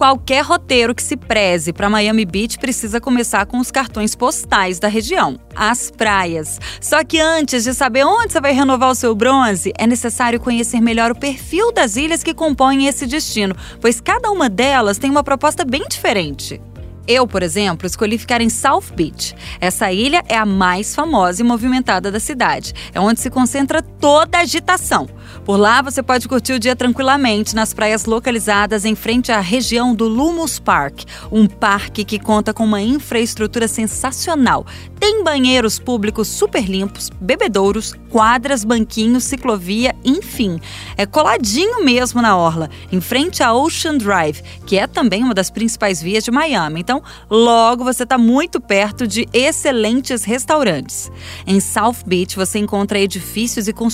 Qualquer roteiro que se preze para Miami Beach precisa começar com os cartões postais da região, as praias. Só que antes de saber onde você vai renovar o seu bronze, é necessário conhecer melhor o perfil das ilhas que compõem esse destino, pois cada uma delas tem uma proposta bem diferente. Eu, por exemplo, escolhi ficar em South Beach. Essa ilha é a mais famosa e movimentada da cidade. É onde se concentra toda a agitação. Por lá você pode curtir o dia tranquilamente nas praias localizadas em frente à região do Lumos Park, um parque que conta com uma infraestrutura sensacional. Tem banheiros públicos super limpos, bebedouros, quadras, banquinhos, ciclovia, enfim. É coladinho mesmo na orla, em frente à Ocean Drive, que é também uma das principais vias de Miami. Então, logo você está muito perto de excelentes restaurantes. Em South Beach você encontra edifícios e construções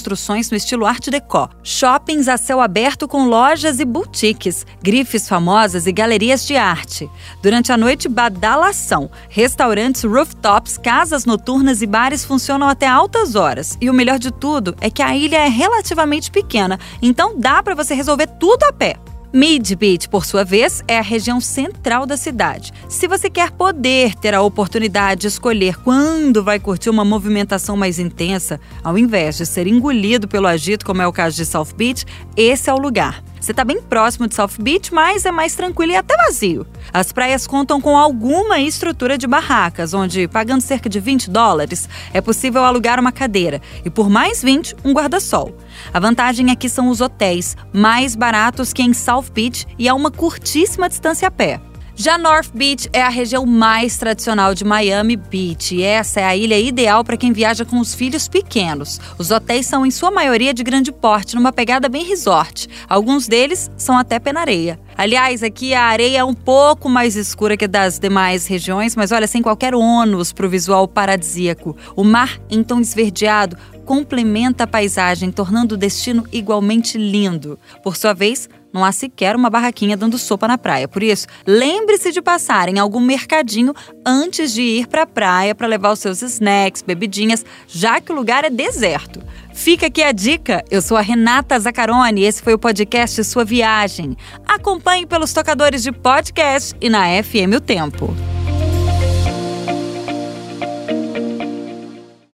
no estilo Art Deco, shoppings a céu aberto com lojas e boutiques, grifes famosas e galerias de arte. Durante a noite, badalação, restaurantes, rooftops, casas noturnas e bares funcionam até altas horas. E o melhor de tudo é que a ilha é relativamente pequena, então dá para você resolver tudo a pé. Mid Beach, por sua vez, é a região central da cidade. Se você quer poder ter a oportunidade de escolher quando vai curtir uma movimentação mais intensa, ao invés de ser engolido pelo agito, como é o caso de South Beach, esse é o lugar. Você está bem próximo de South Beach, mas é mais tranquilo e até vazio. As praias contam com alguma estrutura de barracas, onde, pagando cerca de 20 dólares, é possível alugar uma cadeira e, por mais 20, um guarda-sol. A vantagem aqui são os hotéis, mais baratos que em South Beach e a uma curtíssima distância a pé. Já North Beach é a região mais tradicional de Miami Beach e essa é a ilha ideal para quem viaja com os filhos pequenos. Os hotéis são, em sua maioria, de grande porte, numa pegada bem resort. Alguns deles são até penareia. Aliás, aqui a areia é um pouco mais escura que das demais regiões, mas olha, sem qualquer ônus para o visual paradisíaco. O mar, tom esverdeado, complementa a paisagem, tornando o destino igualmente lindo. Por sua vez, não há sequer uma barraquinha dando sopa na praia. Por isso, lembre-se de passar em algum mercadinho antes de ir para a praia para levar os seus snacks, bebidinhas, já que o lugar é deserto. Fica aqui a dica. Eu sou a Renata Zacarone e esse foi o podcast Sua Viagem. Acompanhe pelos tocadores de podcast e na FM O Tempo.